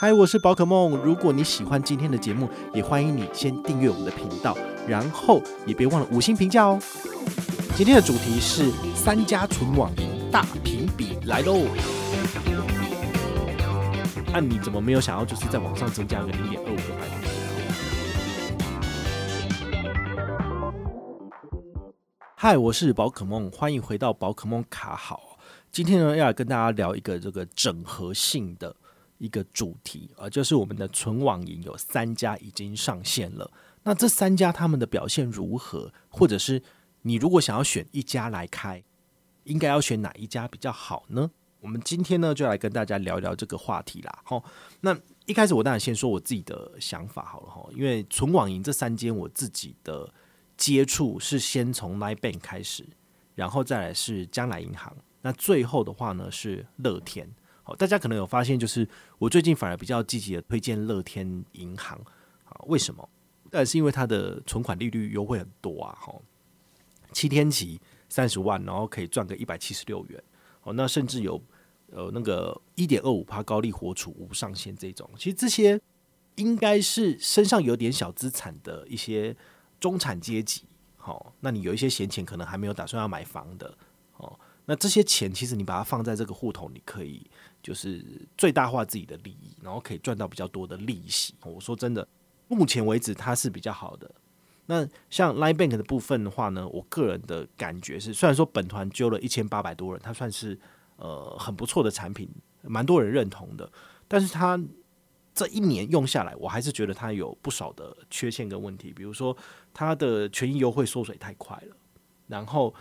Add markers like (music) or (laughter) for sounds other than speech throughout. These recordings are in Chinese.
嗨，我是宝可梦。如果你喜欢今天的节目，也欢迎你先订阅我们的频道，然后也别忘了五星评价哦。今天的主题是三家纯网银大评比来喽。那、啊、你怎么没有想要就是在网上增加个零点二五的百分比？嗨，我是宝可梦，欢迎回到宝可梦卡好。今天呢，要来跟大家聊一个这个整合性的。一个主题啊，就是我们的纯网银有三家已经上线了。那这三家他们的表现如何？或者是你如果想要选一家来开，应该要选哪一家比较好呢？我们今天呢就来跟大家聊聊这个话题啦。好，那一开始我当然先说我自己的想法好了哈，因为纯网银这三间我自己的接触是先从 LINE Bank 开始，然后再来是将来银行，那最后的话呢是乐天。大家可能有发现，就是我最近反而比较积极的推荐乐天银行啊？为什么？但是因为它的存款利率优惠很多啊！哈，七天期三十万，然后可以赚个一百七十六元哦。那甚至有呃那个一点二五趴高利活储无上限这种，其实这些应该是身上有点小资产的一些中产阶级。好，那你有一些闲钱，可能还没有打算要买房的哦。那这些钱其实你把它放在这个户头，你可以。就是最大化自己的利益，然后可以赚到比较多的利息。我说真的，目前为止它是比较好的。那像 Line Bank 的部分的话呢，我个人的感觉是，虽然说本团揪了一千八百多人，它算是呃很不错的产品，蛮多人认同的。但是它这一年用下来，我还是觉得它有不少的缺陷跟问题，比如说它的权益优惠缩水太快了，然后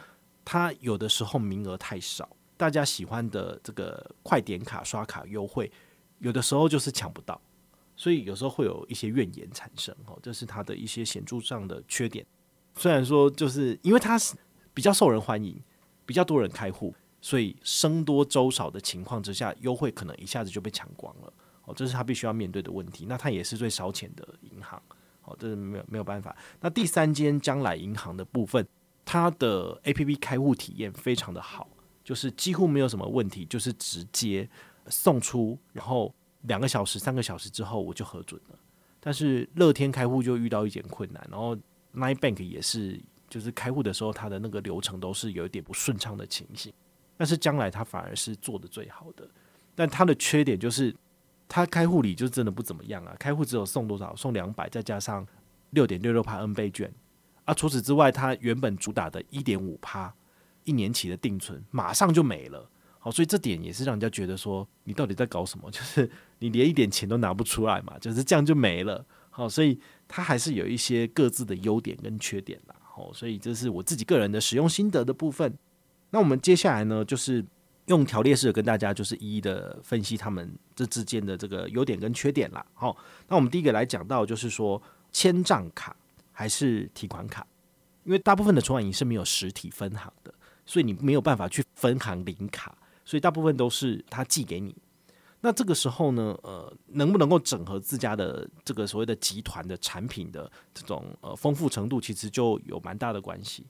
它有的时候名额太少。大家喜欢的这个快点卡刷卡优惠，有的时候就是抢不到，所以有时候会有一些怨言产生。哦，这是它的一些显著上的缺点。虽然说就是因为它是比较受人欢迎，比较多人开户，所以生多粥少的情况之下，优惠可能一下子就被抢光了。哦，这是他必须要面对的问题。那它也是最烧钱的银行。哦，这是没有没有办法。那第三间将来银行的部分，它的 APP 开户体验非常的好。就是几乎没有什么问题，就是直接送出，然后两个小时、三个小时之后我就核准了。但是乐天开户就遇到一点困难，然后 Nine Bank 也是，就是开户的时候它的那个流程都是有一点不顺畅的情形。但是将来它反而是做得最好的，但它的缺点就是它开户礼就真的不怎么样啊，开户只有送多少？送两百，再加上六点六六趴 N 倍券啊。除此之外，它原本主打的一点五趴。一年期的定存马上就没了，好，所以这点也是让人家觉得说你到底在搞什么？(laughs) 就是你连一点钱都拿不出来嘛，就是这样就没了，好，所以它还是有一些各自的优点跟缺点啦，好，所以这是我自己个人的使用心得的部分。那我们接下来呢，就是用条列式的跟大家就是一一的分析他们这之间的这个优点跟缺点啦。好，那我们第一个来讲到就是说签账卡还是提款卡，因为大部分的存款银是没有实体分行的。所以你没有办法去分行领卡，所以大部分都是他寄给你。那这个时候呢，呃，能不能够整合自家的这个所谓的集团的产品的这种呃丰富程度，其实就有蛮大的关系。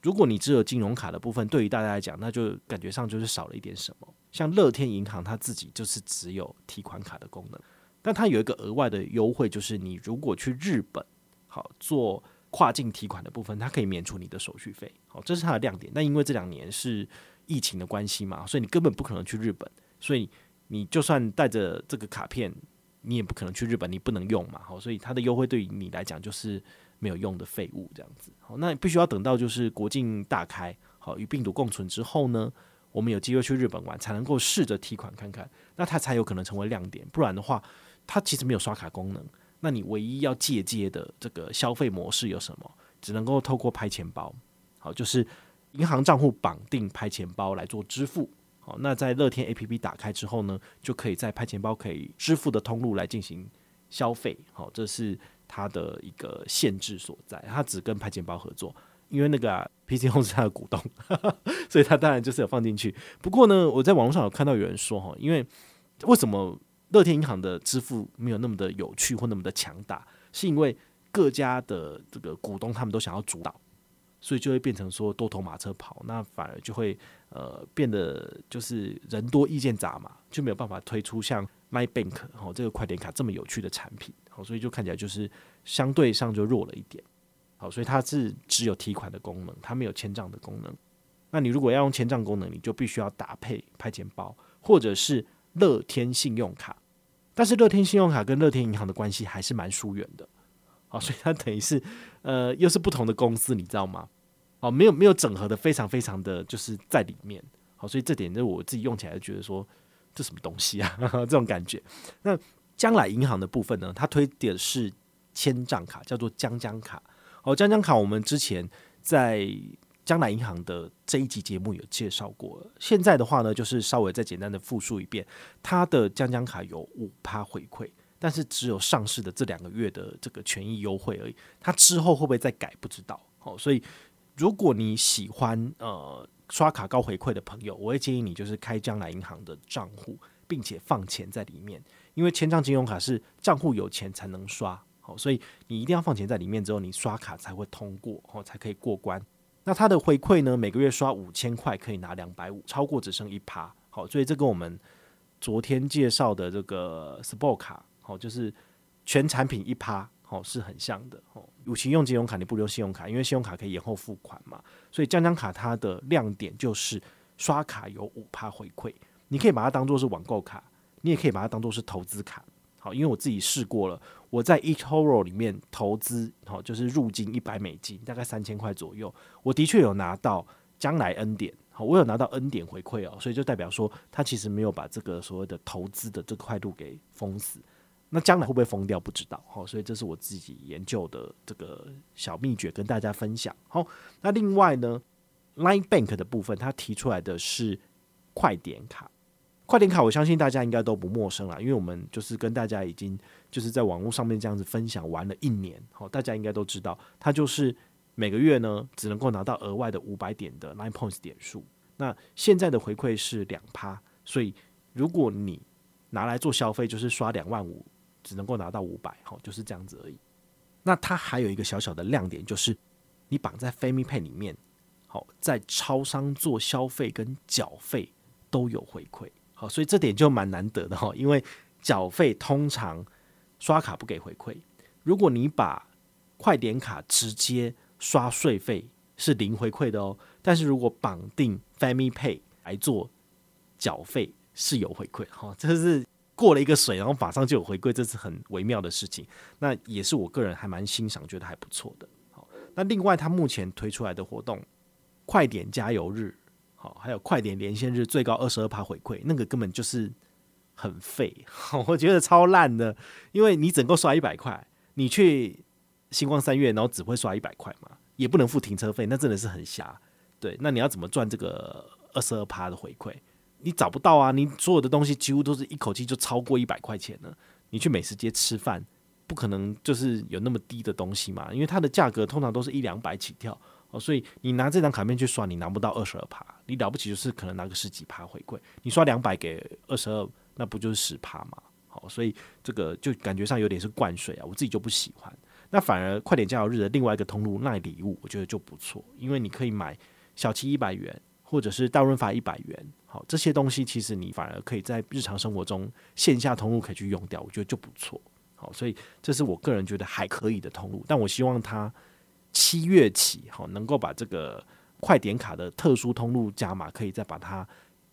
如果你只有金融卡的部分，对于大家来讲，那就感觉上就是少了一点什么。像乐天银行，它自己就是只有提款卡的功能，但它有一个额外的优惠，就是你如果去日本，好做。跨境提款的部分，它可以免除你的手续费，好，这是它的亮点。那因为这两年是疫情的关系嘛，所以你根本不可能去日本，所以你就算带着这个卡片，你也不可能去日本，你不能用嘛，好，所以它的优惠对于你来讲就是没有用的废物这样子。好，那必须要等到就是国境大开，好，与病毒共存之后呢，我们有机会去日本玩，才能够试着提款看看，那它才有可能成为亮点。不然的话，它其实没有刷卡功能。那你唯一要借接的这个消费模式有什么？只能够透过拍钱包，好，就是银行账户绑定拍钱包来做支付。好，那在乐天 APP 打开之后呢，就可以在拍钱包可以支付的通路来进行消费。好，这是它的一个限制所在，它只跟拍钱包合作，因为那个、啊、PC H 是它的股东，(laughs) 所以它当然就是有放进去。不过呢，我在网络上有看到有人说，哈，因为为什么？乐天银行的支付没有那么的有趣或那么的强大，是因为各家的这个股东他们都想要主导，所以就会变成说多头马车跑，那反而就会呃变得就是人多意见杂嘛，就没有办法推出像 My Bank 哦这个快点卡这么有趣的产品，好，所以就看起来就是相对上就弱了一点。好，所以它是只有提款的功能，它没有签账的功能。那你如果要用签账功能，你就必须要搭配派钱包或者是乐天信用卡。但是乐天信用卡跟乐天银行的关系还是蛮疏远的。好，所以它等于是呃又是不同的公司，你知道吗？好，没有没有整合的非常非常的就是在里面。好，所以这点就我自己用起来就觉得说这什么东西啊，(laughs) 这种感觉。那将来银行的部分呢，它推的是千账卡，叫做将将卡。好，将将卡我们之前在。将来银行的这一集节目有介绍过，现在的话呢，就是稍微再简单的复述一遍，它的将将卡有五趴回馈，但是只有上市的这两个月的这个权益优惠而已，它之后会不会再改不知道。好，所以如果你喜欢呃刷卡高回馈的朋友，我会建议你就是开将来银行的账户，并且放钱在里面，因为千账金融卡是账户有钱才能刷，好，所以你一定要放钱在里面之后，你刷卡才会通过，哦，才可以过关。那它的回馈呢？每个月刷五千块可以拿两百五，超过只剩一趴。好，所以这跟我们昨天介绍的这个 Sport 卡，好，就是全产品一趴，好，是很像的。哦，与其用金融卡，你不如用信用卡，因为信用卡可以延后付款嘛。所以将将卡它的亮点就是刷卡有五趴回馈，你可以把它当做是网购卡，你也可以把它当做是投资卡。好，因为我自己试过了，我在 eToro 里面投资，好，就是入金一百美金，大概三千块左右，我的确有拿到将来 N 点，好，我有拿到 N 点回馈哦，所以就代表说，它其实没有把这个所谓的投资的这块度给封死，那将来会不会封掉不知道，好，所以这是我自己研究的这个小秘诀跟大家分享。好，那另外呢，Line Bank 的部分，它提出来的是快点卡。快点卡，我相信大家应该都不陌生了，因为我们就是跟大家已经就是在网络上面这样子分享玩了一年，好，大家应该都知道，它就是每个月呢只能够拿到额外的五百点的 nine Points 点数。那现在的回馈是两趴，所以如果你拿来做消费，就是刷两万五，只能够拿到五百，好，就是这样子而已。那它还有一个小小的亮点，就是你绑在 FamiPay 里面，好，在超商做消费跟缴费都有回馈。好，所以这点就蛮难得的哈，因为缴费通常刷卡不给回馈，如果你把快点卡直接刷税费是零回馈的哦，但是如果绑定 Family Pay 来做缴费是有回馈哈，这是过了一个水，然后马上就有回馈，这是很微妙的事情。那也是我个人还蛮欣赏，觉得还不错的。好，那另外他目前推出来的活动，快点加油日。好，还有快点连线日最高二十二趴回馈，那个根本就是很废，(laughs) 我觉得超烂的。因为你整个刷一百块，你去星光三月，然后只会刷一百块嘛，也不能付停车费，那真的是很瞎。对，那你要怎么赚这个二十二趴的回馈？你找不到啊！你所有的东西几乎都是一口气就超过一百块钱了。你去美食街吃饭，不可能就是有那么低的东西嘛，因为它的价格通常都是一两百起跳。哦，所以你拿这张卡片去刷，你拿不到二十二趴，你了不起就是可能拿个十几趴回馈。你刷两百给二十二，那不就是十趴吗？好，所以这个就感觉上有点是灌水啊，我自己就不喜欢。那反而快点加油日的另外一个通路耐礼物，我觉得就不错，因为你可以买小七一百元，或者是大润发一百元。好，这些东西其实你反而可以在日常生活中线下通路可以去用掉，我觉得就不错。好，所以这是我个人觉得还可以的通路，但我希望它。七月起，哈，能够把这个快点卡的特殊通路加码，可以再把它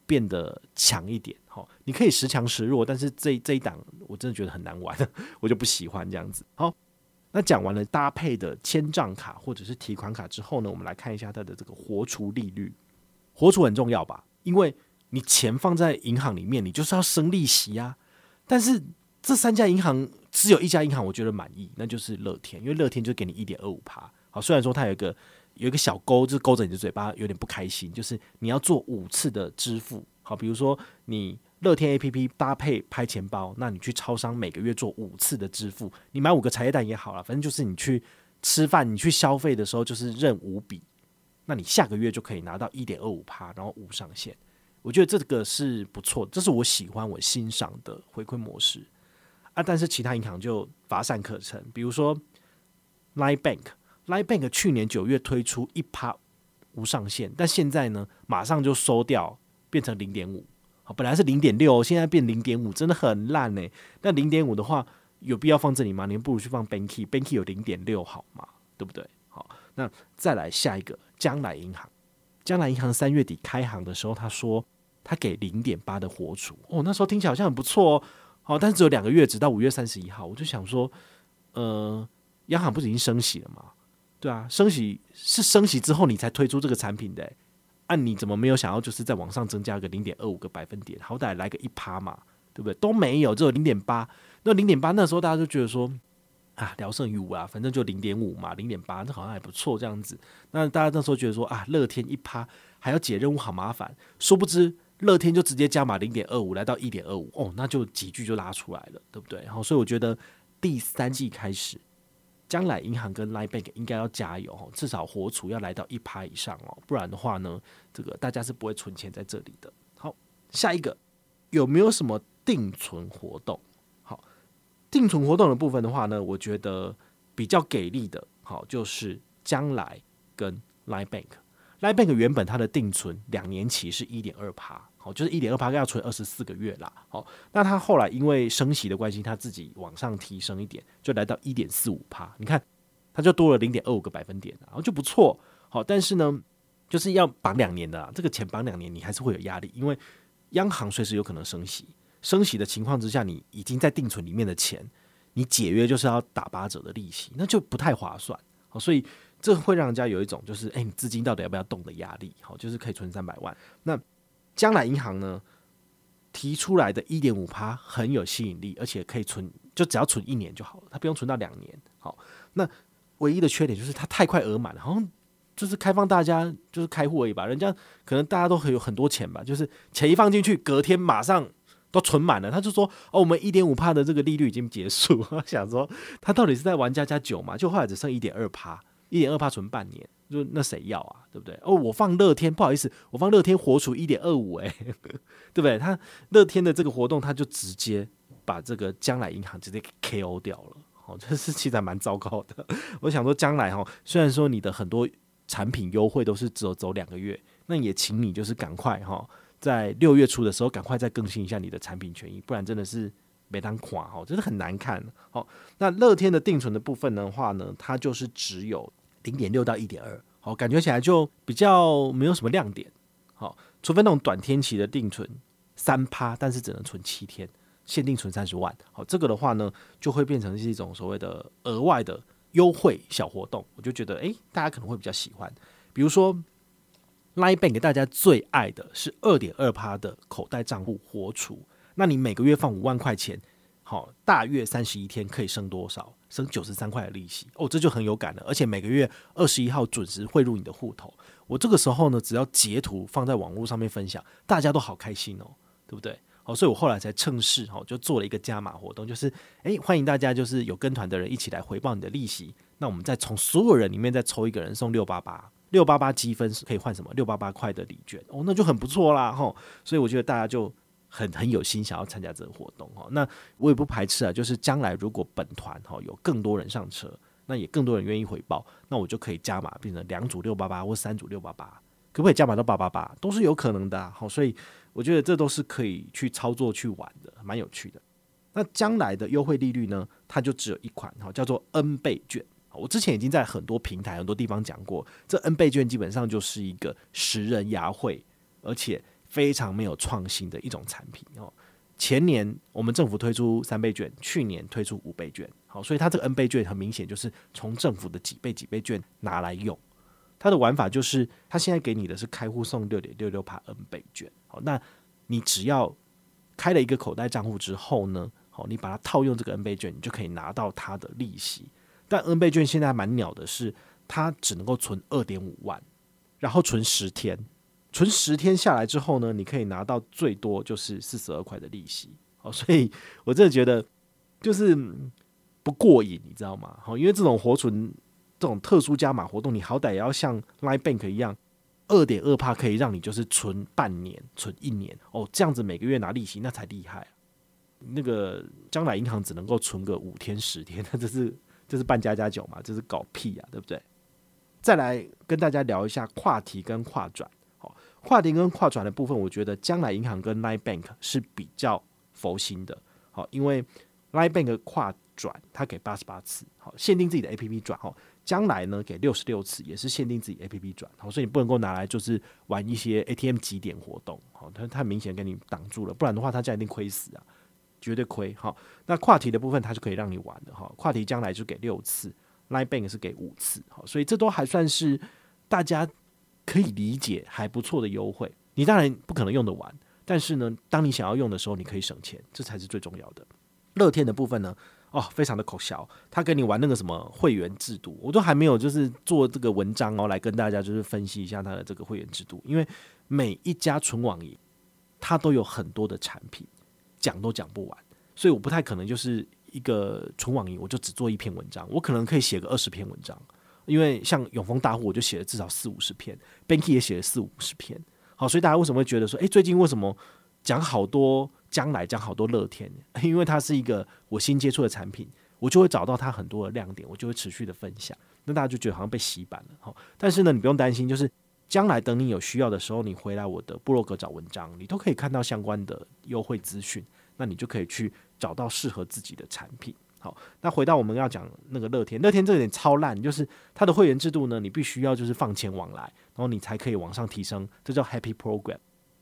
变得强一点。哈，你可以时强时弱，但是这这一档我真的觉得很难玩，(laughs) 我就不喜欢这样子。好，那讲完了搭配的千账卡或者是提款卡之后呢，我们来看一下它的这个活储利率。活储很重要吧？因为你钱放在银行里面，你就是要生利息啊。但是这三家银行只有一家银行我觉得满意，那就是乐天，因为乐天就给你一点二五趴。虽然说它有一个有一个小勾，就是勾着你的嘴巴，有点不开心。就是你要做五次的支付，好，比如说你乐天 APP 搭配拍钱包，那你去超商每个月做五次的支付，你买五个茶叶蛋也好了，反正就是你去吃饭，你去消费的时候就是认五笔，那你下个月就可以拿到一点二五趴，然后无上限。我觉得这个是不错，这是我喜欢我欣赏的回馈模式啊。但是其他银行就乏善可陈，比如说 Line Bank。Line Bank 去年九月推出一趴无上限，但现在呢，马上就收掉，变成零点五。好，本来是零点六，现在变零点五，真的很烂呢。那零点五的话，有必要放这里吗？你们不如去放 Banky，Banky 有零点六，好吗？对不对？好，那再来下一个，将来银行，将来银行三月底开行的时候，他说他给零点八的活储，哦，那时候听起来好像很不错哦。好，但是只有两个月，直到五月三十一号，我就想说，呃，央行不是已经升息了吗？对啊，升息是升息之后你才推出这个产品的。按、你怎么没有想要，就是再往上增加个零点二五个百分点，好歹来个一趴嘛，对不对？都没有，只有零点八。那零点八那时候大家就觉得说啊，聊胜于无啊，反正就零点五嘛，零点八，这好像还不错这样子。那大家那时候觉得说啊，乐天一趴还要解任务，好麻烦。殊不知乐天就直接加码零点二五，来到一点二五，哦，那就几句就拉出来了，对不对？然后所以我觉得第三季开始。将来银行跟 Line Bank 应该要加油哦，至少活储要来到一趴以上哦，不然的话呢，这个大家是不会存钱在这里的。好，下一个有没有什么定存活动？好，定存活动的部分的话呢，我觉得比较给力的，好就是将来跟 Line Bank。Line Bank 原本它的定存两年期是一点二趴。哦就是一点二趴，要存二十四个月啦。好，那他后来因为升息的关系，他自己往上提升一点，就来到一点四五趴。你看，他就多了零点二五个百分点，然后就不错。好，但是呢，就是要绑两年的，这个钱绑两年，你还是会有压力，因为央行随时有可能升息。升息的情况之下，你已经在定存里面的钱，你解约就是要打八折的利息，那就不太划算。好，所以这会让人家有一种就是，哎，你资金到底要不要动的压力。好，就是可以存三百万，那。将来银行呢提出来的一点五趴很有吸引力，而且可以存，就只要存一年就好了，它不用存到两年。好，那唯一的缺点就是它太快额满了，好像就是开放大家就是开户而已吧。人家可能大家都很有很多钱吧，就是钱一放进去，隔天马上都存满了。他就说：“哦，我们一点五趴的这个利率已经结束。”我想说他到底是在玩加加酒嘛？就后来只剩一点二趴，一点二趴存半年。就那谁要啊，对不对？哦，我放乐天，不好意思，我放乐天活储一点二五，哎，(laughs) 对不对？他乐天的这个活动，他就直接把这个将来银行直接给 KO 掉了，哦，(laughs) 这是其实还蛮糟糕的。(laughs) 我想说，将来哈，虽然说你的很多产品优惠都是只有走两个月，那也请你就是赶快哈，在六月初的时候赶快再更新一下你的产品权益，不然真的是没当垮哈，真的很难看。好，那乐天的定存的部分的话呢，它就是只有。零点六到一点二，好，感觉起来就比较没有什么亮点，好，除非那种短天期的定存三趴，但是只能存七天，限定存三十万，好，这个的话呢，就会变成是一种所谓的额外的优惠小活动，我就觉得，诶、大家可能会比较喜欢，比如说，Line Bank 给大家最爱的是二点二趴的口袋账户活储，那你每个月放五万块钱。好，大约三十一天可以生多少？升九十三块的利息哦，这就很有感了。而且每个月二十一号准时汇入你的户头。我这个时候呢，只要截图放在网络上面分享，大家都好开心哦，对不对？好，所以我后来才趁势哈，就做了一个加码活动，就是诶，欢迎大家就是有跟团的人一起来回报你的利息。那我们再从所有人里面再抽一个人送六八八，六八八积分是可以换什么？六八八块的礼券哦，那就很不错啦哈。所以我觉得大家就。很很有心想要参加这个活动哈，那我也不排斥啊，就是将来如果本团哈有更多人上车，那也更多人愿意回报，那我就可以加码变成两组六八八或三组六八八，可不可以加码到八八八？都是有可能的。好，所以我觉得这都是可以去操作去玩的，蛮有趣的。那将来的优惠利率呢，它就只有一款哈，叫做 N 倍券。我之前已经在很多平台很多地方讲过，这 N 倍券基本上就是一个十人牙会，而且。非常没有创新的一种产品哦。前年我们政府推出三倍券，去年推出五倍券，好，所以它这个 N 倍券很明显就是从政府的几倍几倍券拿来用。它的玩法就是，它现在给你的是开户送六点六六趴 N 倍券，好，那你只要开了一个口袋账户之后呢，好，你把它套用这个 N 倍券，你就可以拿到它的利息。但 N 倍券现在蛮鸟的是，它只能够存二点五万，然后存十天。存十天下来之后呢，你可以拿到最多就是四十二块的利息，好，所以我真的觉得就是不过瘾，你知道吗？好，因为这种活存这种特殊加码活动，你好歹也要像 Line Bank 一样，二点二趴可以让你就是存半年、存一年哦，这样子每个月拿利息那才厉害。那个将来银行只能够存个五天、十天，那 (laughs) 这是这是办家家酒嘛？这是搞屁啊，对不对？再来跟大家聊一下跨提跟跨转。跨提跟跨转的部分，我觉得将来银行跟 Line Bank 是比较佛心的。好，因为 Line Bank 跨转它给八十八次，好，限定自己的 APP 转。哈，将来呢给六十六次，也是限定自己 APP 转。好，所以你不能够拿来就是玩一些 ATM 集点活动。好，它太明显给你挡住了，不然的话它这样一定亏死啊。绝对亏哈，那跨提的部分它是可以让你玩的哈，跨提将来就给六次，Line Bank 是给五次，好，所以这都还算是大家可以理解还不错的优惠。你当然不可能用得完，但是呢，当你想要用的时候，你可以省钱，这才是最重要的。乐天的部分呢，哦，非常的可笑，他跟你玩那个什么会员制度，我都还没有就是做这个文章哦，来跟大家就是分析一下它的这个会员制度，因为每一家纯网银它都有很多的产品。讲都讲不完，所以我不太可能就是一个纯网银，我就只做一篇文章。我可能可以写个二十篇文章，因为像永丰大户，我就写了至少四五十篇，Banky 也写了四五十篇。好，所以大家为什么会觉得说，诶，最近为什么讲好多将来讲好多乐天？(laughs) 因为它是一个我新接触的产品，我就会找到它很多的亮点，我就会持续的分享。那大家就觉得好像被洗版了。好，但是呢，你不用担心，就是。将来等你有需要的时候，你回来我的部落格找文章，你都可以看到相关的优惠资讯，那你就可以去找到适合自己的产品。好，那回到我们要讲那个乐天，乐天这点超烂，就是它的会员制度呢，你必须要就是放钱往来，然后你才可以往上提升，这叫 Happy Program。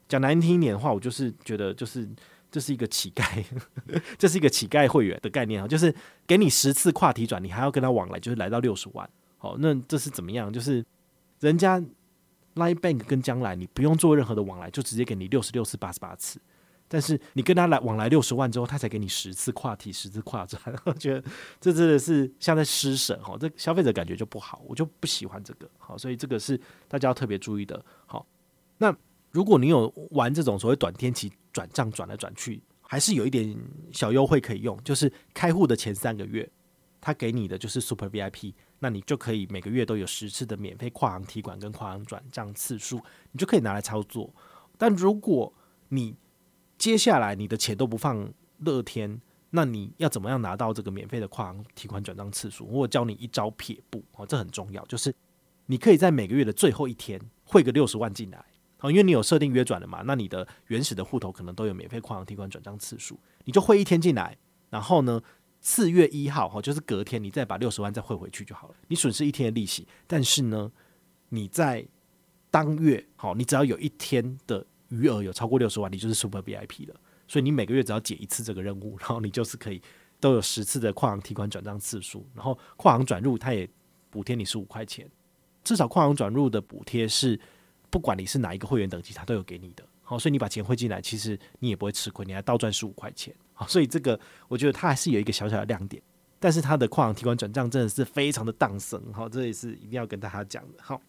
讲难听一点的话，我就是觉得就是这是一个乞丐，(laughs) 这是一个乞丐会员的概念啊，就是给你十次跨提转，你还要跟他往来，就是来到六十万。好，那这是怎么样？就是人家。Line Bank 跟将来你不用做任何的往来，就直接给你六十六次八十八次。但是你跟他来往来六十万之后，他才给你十次跨提十次跨转。我觉得这真的是像在施舍哈，这消费者感觉就不好，我就不喜欢这个。好，所以这个是大家要特别注意的。好，那如果你有玩这种所谓短天期转账转来转去，还是有一点小优惠可以用，就是开户的前三个月，他给你的就是 Super VIP。那你就可以每个月都有十次的免费跨行提款跟跨行转账次数，你就可以拿来操作。但如果你接下来你的钱都不放乐天，那你要怎么样拿到这个免费的跨行提款转账次数？我教你一招撇步哦，这很重要，就是你可以在每个月的最后一天汇个六十万进来哦，因为你有设定约转的嘛，那你的原始的户头可能都有免费跨行提款转账次数，你就汇一天进来，然后呢，四月一号哈，就是隔天，你再把六十万再汇回去就好了。你损失一天的利息，但是呢，你在当月好，你只要有一天的余额有超过六十万，你就是 Super VIP 了。所以你每个月只要解一次这个任务，然后你就是可以都有十次的跨行提款转账次数，然后跨行转入它也补贴你十五块钱。至少跨行转入的补贴是不管你是哪一个会员等级，它都有给你的。好，所以你把钱汇进来，其实你也不会吃亏，你还倒赚十五块钱。好，所以这个我觉得它还是有一个小小的亮点，但是它的跨行提款转账真的是非常的荡生。好，这也是一定要跟大家讲的。好，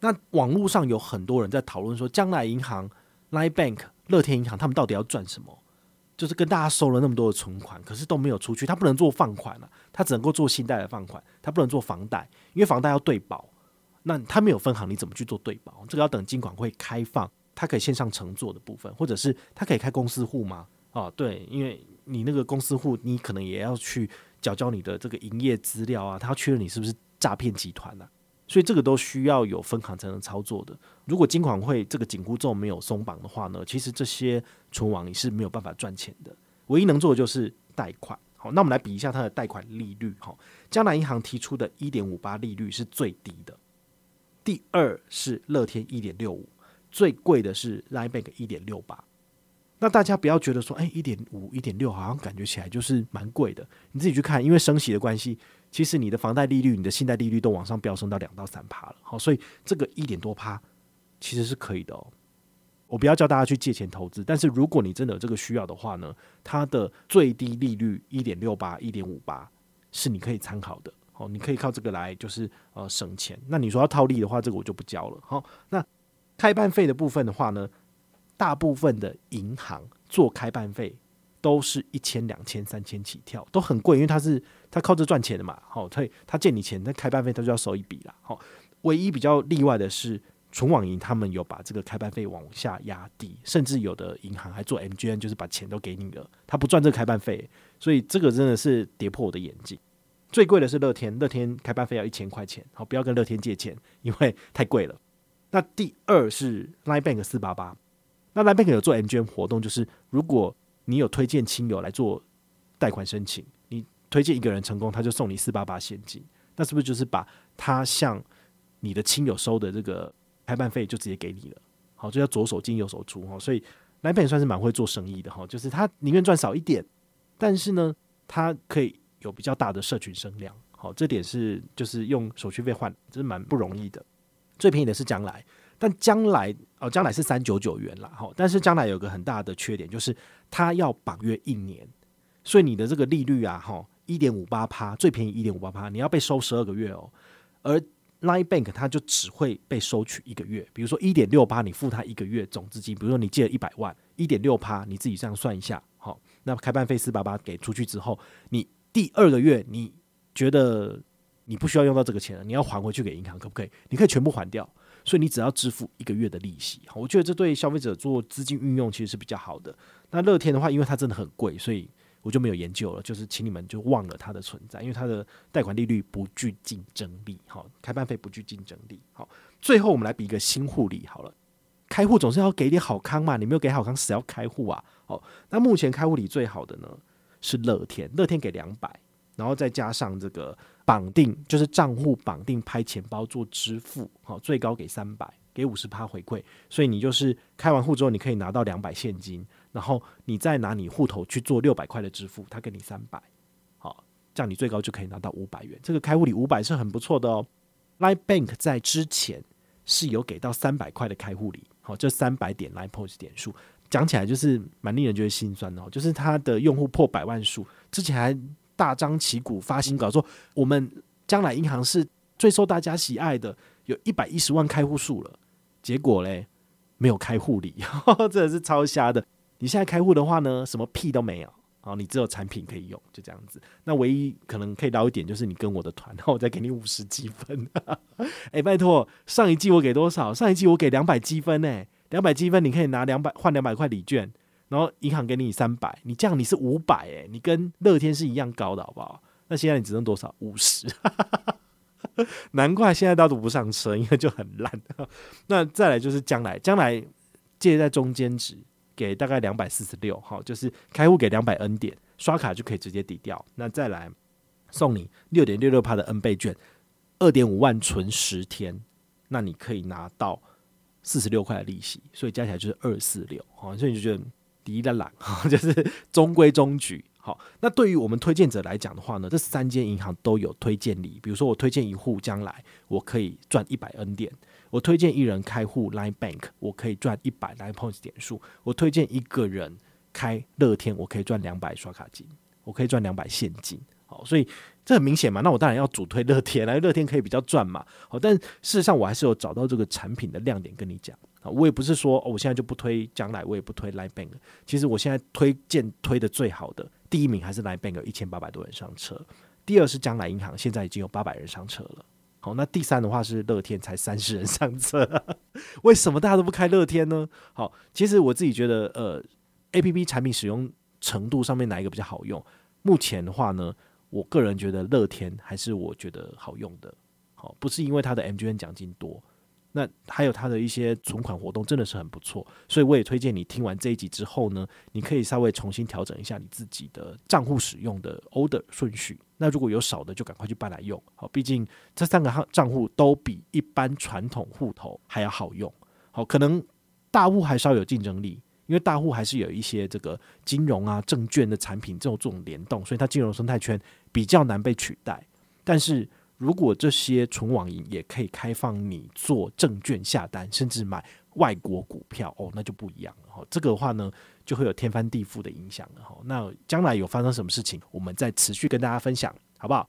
那网络上有很多人在讨论说，将来银行、Line Bank、乐天银行他们到底要赚什么？就是跟大家收了那么多的存款，可是都没有出去，他不能做放款了，他只能够做信贷的放款，他不能做房贷，因为房贷要对保，那他没有分行，你怎么去做对保？这个要等金管会开放。他可以线上乘坐的部分，或者是他可以开公司户吗？哦，对，因为你那个公司户，你可能也要去缴交你的这个营业资料啊，他要确认你是不是诈骗集团啊，所以这个都需要有分行才能操作的。如果金管会这个紧箍咒没有松绑的话呢，其实这些纯网银是没有办法赚钱的。唯一能做的就是贷款。好，那我们来比一下它的贷款利率。好，江南银行提出的一点五八利率是最低的，第二是乐天一点六五。最贵的是 Line Bank 一点六八，那大家不要觉得说，哎，一点五、一点六，好像感觉起来就是蛮贵的。你自己去看，因为升息的关系，其实你的房贷利率、你的信贷利率都往上飙升到两到三趴了。好，所以这个一点多趴其实是可以的哦。我不要叫大家去借钱投资，但是如果你真的有这个需要的话呢，它的最低利率一点六八、一点五八是你可以参考的。好，你可以靠这个来就是呃省钱。那你说要套利的话，这个我就不教了。好，那。开办费的部分的话呢，大部分的银行做开办费都是一千、两千、三千起跳，都很贵，因为他是他靠这赚钱的嘛。好，他他借你钱，那开办费他就要收一笔啦。好，唯一比较例外的是纯网银，他们有把这个开办费往下压低，甚至有的银行还做 MGN，就是把钱都给你了，他不赚这个开办费，所以这个真的是跌破我的眼镜。最贵的是乐天，乐天开办费要一千块钱，好，不要跟乐天借钱，因为太贵了。那第二是 Line Bank 四八八，那 Line Bank 有做 MGM 活动，就是如果你有推荐亲友来做贷款申请，你推荐一个人成功，他就送你四八八现金，那是不是就是把他向你的亲友收的这个开办费就直接给你了？好，就要左手进右手出哈，所以 Line Bank 算是蛮会做生意的哈，就是他宁愿赚少一点，但是呢，他可以。有比较大的社群声量，好，这点是就是用手续费换，这是蛮不容易的。最便宜的是将来，但将来哦，将来是三九九元啦，好，但是将来有个很大的缺点，就是它要绑约一年，所以你的这个利率啊，哈，一点五八趴，最便宜一点五八趴，你要被收十二个月哦。而 Line Bank 它就只会被收取一个月，比如说一点六八，你付他一个月总资金，比如说你借了一百万，一点六趴，你自己这样算一下，好，那开办费四八八给出去之后，你。第二个月，你觉得你不需要用到这个钱了，你要还回去给银行，可不可以？你可以全部还掉，所以你只要支付一个月的利息。我觉得这对消费者做资金运用其实是比较好的。那乐天的话，因为它真的很贵，所以我就没有研究了。就是请你们就忘了它的存在，因为它的贷款利率不具竞争力，好，开办费不具竞争力。好，最后我们来比一个新护理好了，开户总是要给点好康嘛，你没有给好康，谁要开户啊？好，那目前开户礼最好的呢？是乐天，乐天给两百，然后再加上这个绑定，就是账户绑定拍钱包做支付，好，最高给三百，给五十趴回馈，所以你就是开完户之后，你可以拿到两百现金，然后你再拿你户头去做六百块的支付，他给你三百，好，这样你最高就可以拿到五百元，这个开户礼五百是很不错的哦。Line Bank 在之前是有给到三百块的开户礼，好，这三百点 Line POS 点数。讲起来就是蛮令人觉得心酸的哦，就是他的用户破百万数，之前还大张旗鼓发新稿说我们将来银行是最受大家喜爱的，有一百一十万开户数了，结果嘞没有开户礼，(laughs) 真的是超瞎的。你现在开户的话呢，什么屁都没有，好，你只有产品可以用，就这样子。那唯一可能可以捞一点就是你跟我的团，然后我再给你五十积分。(laughs) 哎、欸，拜托，上一季我给多少？上一季我给两百积分呢、欸。两百积分，你可以拿两百换两百块礼券，然后银行给你三百，你这样你是五百诶，你跟乐天是一样高的，好不好？那现在你只剩多少？五十，(laughs) 难怪现在都不上车，因为就很烂。(laughs) 那再来就是将来，将来借在中间值给大概两百四十六，好，就是开户给两百 N 点，刷卡就可以直接抵掉。那再来送你六点六六趴的 N 倍券，二点五万存十天，那你可以拿到。四十六块的利息，所以加起来就是二四六，好，所以你就觉得第一的懒，(laughs) 就是中规中矩。好，那对于我们推荐者来讲的话呢，这三间银行都有推荐礼，比如说我推荐一户将来我可以赚一百 N 点，我推荐一人开户 Line Bank 我可以赚一百 Line Points 点数，我推荐一个人开乐天我可以赚两百刷卡金，我可以赚两百现金。好，所以这很明显嘛，那我当然要主推乐天，(laughs) 来乐天可以比较赚嘛。好，但事实上我还是有找到这个产品的亮点跟你讲啊。我也不是说、哦、我现在就不推将来，我也不推 Line Bank。其实我现在推荐推的最好的第一名还是 Line Bank，一千八百多人上车。第二是将来银行，现在已经有八百人上车了。好，那第三的话是乐天，才三十人上车。(laughs) 为什么大家都不开乐天呢？好，其实我自己觉得，呃，APP 产品使用程度上面哪一个比较好用？目前的话呢？我个人觉得乐天还是我觉得好用的，好，不是因为它的 MGN 奖金多，那还有它的一些存款活动真的是很不错，所以我也推荐你听完这一集之后呢，你可以稍微重新调整一下你自己的账户使用的 order 顺序。那如果有少的，就赶快去办来用，好，毕竟这三个账账户都比一般传统户头还要好用，好，可能大户还稍有竞争力。因为大户还是有一些这个金融啊、证券的产品这种这种联动，所以它金融生态圈比较难被取代。但是如果这些纯网银也可以开放你做证券下单，甚至买外国股票，哦，那就不一样了哈。这个的话呢，就会有天翻地覆的影响了哈。那将来有发生什么事情，我们再持续跟大家分享，好不好？